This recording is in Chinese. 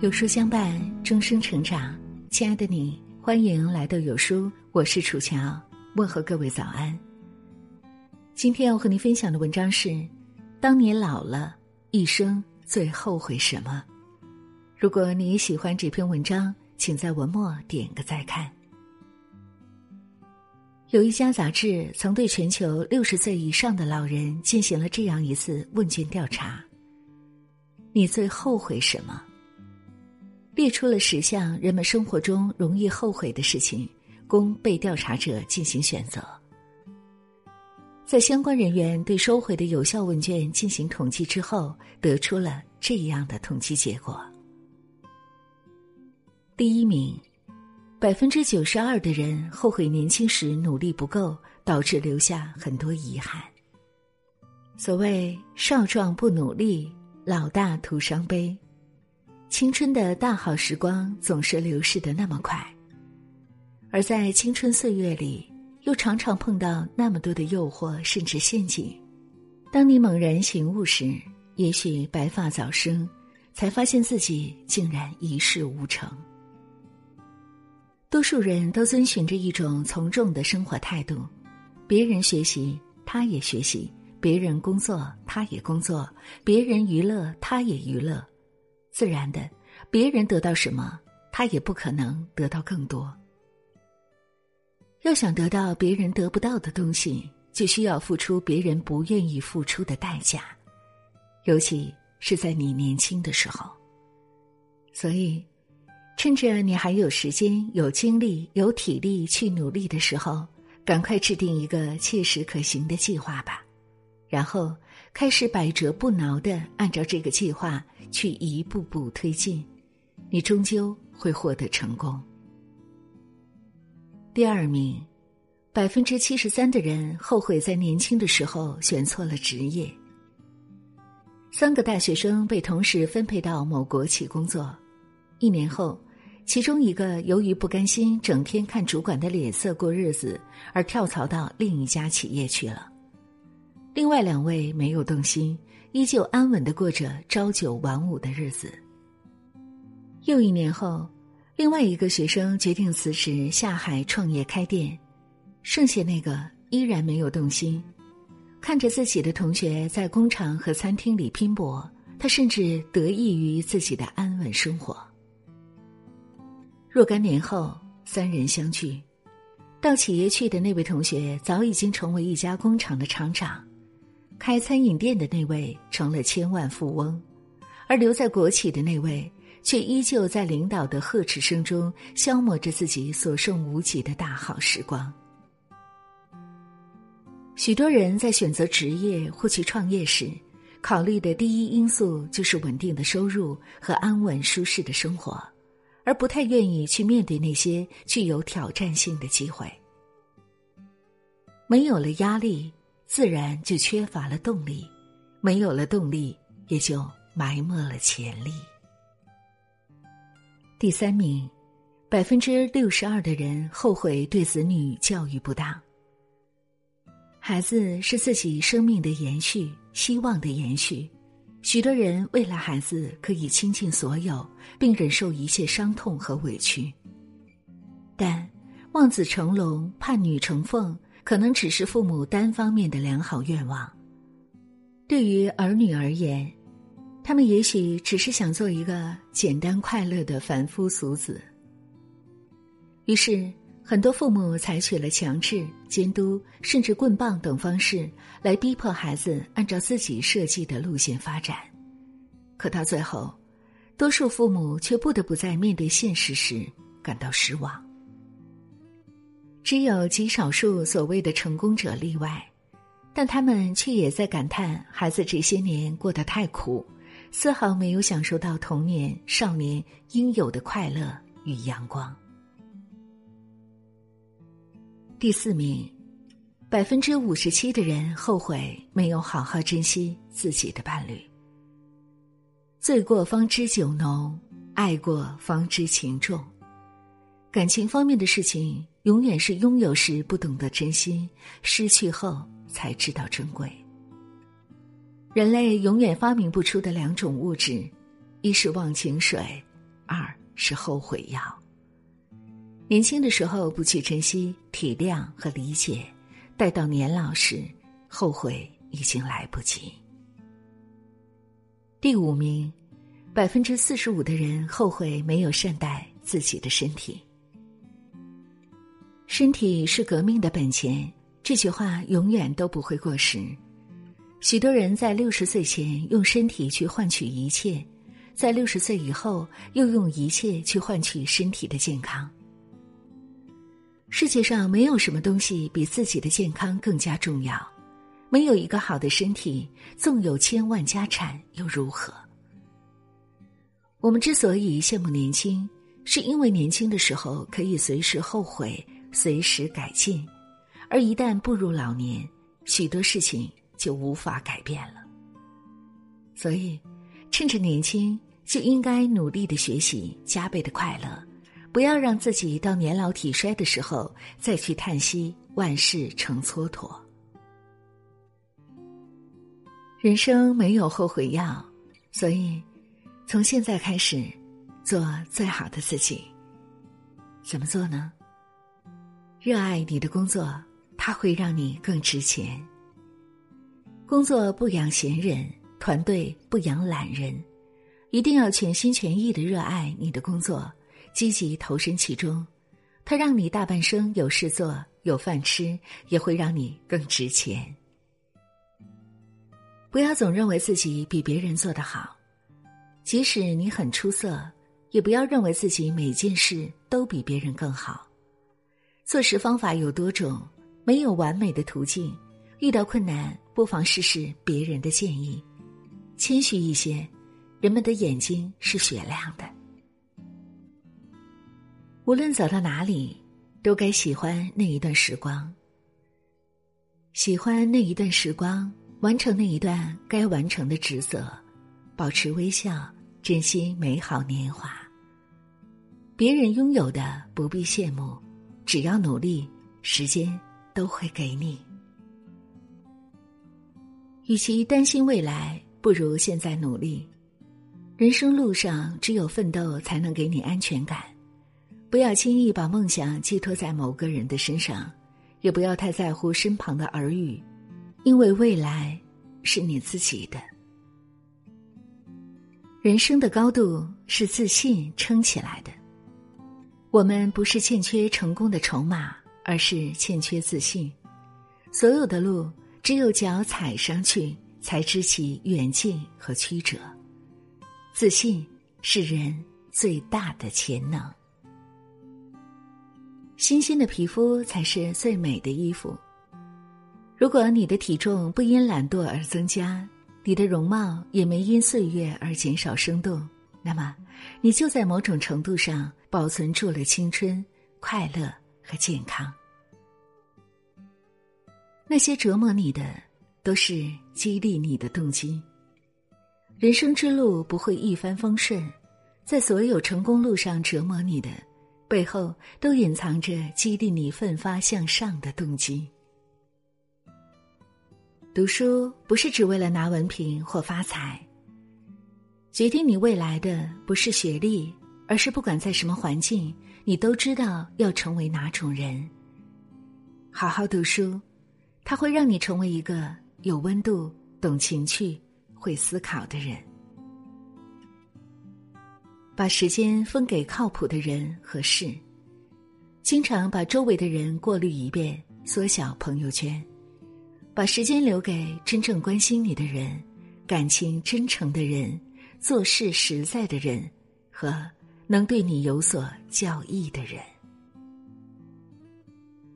有书相伴，终生成长。亲爱的你，欢迎来到有书，我是楚乔，问候各位早安。今天要和您分享的文章是：当你老了，一生最后悔什么？如果你喜欢这篇文章，请在文末点个再看。有一家杂志曾对全球六十岁以上的老人进行了这样一次问卷调查：你最后悔什么？列出了十项人们生活中容易后悔的事情，供被调查者进行选择。在相关人员对收回的有效问卷进行统计之后，得出了这样的统计结果：第一名，百分之九十二的人后悔年轻时努力不够，导致留下很多遗憾。所谓“少壮不努力，老大徒伤悲”。青春的大好时光总是流逝的那么快，而在青春岁月里，又常常碰到那么多的诱惑甚至陷阱。当你猛然醒悟时，也许白发早生，才发现自己竟然一事无成。多数人都遵循着一种从众的生活态度，别人学习他也学习，别人工作他也工作，别人娱乐他也娱乐。自然的，别人得到什么，他也不可能得到更多。要想得到别人得不到的东西，就需要付出别人不愿意付出的代价，尤其是在你年轻的时候。所以，趁着你还有时间、有精力、有体力去努力的时候，赶快制定一个切实可行的计划吧，然后。开始百折不挠的按照这个计划去一步步推进，你终究会获得成功。第二名，百分之七十三的人后悔在年轻的时候选错了职业。三个大学生被同时分配到某国企工作，一年后，其中一个由于不甘心整天看主管的脸色过日子，而跳槽到另一家企业去了。另外两位没有动心，依旧安稳的过着朝九晚五的日子。又一年后，另外一个学生决定辞职下海创业开店，剩下那个依然没有动心，看着自己的同学在工厂和餐厅里拼搏，他甚至得益于自己的安稳生活。若干年后，三人相聚，到企业去的那位同学早已经成为一家工厂的厂长。开餐饮店的那位成了千万富翁，而留在国企的那位却依旧在领导的呵斥声中消磨着自己所剩无几的大好时光。许多人在选择职业或去创业时，考虑的第一因素就是稳定的收入和安稳舒适的生活，而不太愿意去面对那些具有挑战性的机会。没有了压力。自然就缺乏了动力，没有了动力，也就埋没了潜力。第三名，百分之六十二的人后悔对子女教育不当。孩子是自己生命的延续，希望的延续，许多人为了孩子可以倾尽所有，并忍受一切伤痛和委屈，但望子成龙，盼女成凤。可能只是父母单方面的良好愿望。对于儿女而言，他们也许只是想做一个简单快乐的凡夫俗子。于是，很多父母采取了强制、监督，甚至棍棒等方式来逼迫孩子按照自己设计的路线发展。可到最后，多数父母却不得不在面对现实时感到失望。只有极少数所谓的成功者例外，但他们却也在感叹孩子这些年过得太苦，丝毫没有享受到童年、少年应有的快乐与阳光。第四名，百分之五十七的人后悔没有好好珍惜自己的伴侣。醉过方知酒浓，爱过方知情重。感情方面的事情。永远是拥有时不懂得珍惜，失去后才知道珍贵。人类永远发明不出的两种物质，一是忘情水，二是后悔药。年轻的时候不去珍惜、体谅和理解，待到年老时，后悔已经来不及。第五名，百分之四十五的人后悔没有善待自己的身体。身体是革命的本钱，这句话永远都不会过时。许多人在六十岁前用身体去换取一切，在六十岁以后又用一切去换取身体的健康。世界上没有什么东西比自己的健康更加重要。没有一个好的身体，纵有千万家产又如何？我们之所以羡慕年轻，是因为年轻的时候可以随时后悔。随时改进，而一旦步入老年，许多事情就无法改变了。所以，趁着年轻，就应该努力的学习，加倍的快乐，不要让自己到年老体衰的时候再去叹息万事成蹉跎。人生没有后悔药，所以从现在开始，做最好的自己。怎么做呢？热爱你的工作，它会让你更值钱。工作不养闲人，团队不养懒人，一定要全心全意的热爱你的工作，积极投身其中。它让你大半生有事做，有饭吃，也会让你更值钱。不要总认为自己比别人做得好，即使你很出色，也不要认为自己每件事都比别人更好。做事方法有多种，没有完美的途径。遇到困难，不妨试试别人的建议，谦虚一些。人们的眼睛是雪亮的。无论走到哪里，都该喜欢那一段时光。喜欢那一段时光，完成那一段该完成的职责，保持微笑，珍惜美好年华。别人拥有的不必羡慕。只要努力，时间都会给你。与其担心未来，不如现在努力。人生路上，只有奋斗才能给你安全感。不要轻易把梦想寄托在某个人的身上，也不要太在乎身旁的耳语，因为未来是你自己的。人生的高度是自信撑起来的。我们不是欠缺成功的筹码，而是欠缺自信。所有的路，只有脚踩上去，才知其远近和曲折。自信是人最大的潜能。新鲜的皮肤才是最美的衣服。如果你的体重不因懒惰而增加，你的容貌也没因岁月而减少生动，那么，你就在某种程度上。保存住了青春、快乐和健康。那些折磨你的，都是激励你的动机。人生之路不会一帆风顺，在所有成功路上折磨你的背后，都隐藏着激励你奋发向上的动机。读书不是只为了拿文凭或发财。决定你未来的不是学历。而是不管在什么环境，你都知道要成为哪种人。好好读书，它会让你成为一个有温度、懂情趣、会思考的人。把时间分给靠谱的人和事，经常把周围的人过滤一遍，缩小朋友圈，把时间留给真正关心你的人、感情真诚的人、做事实在的人和。能对你有所教益的人。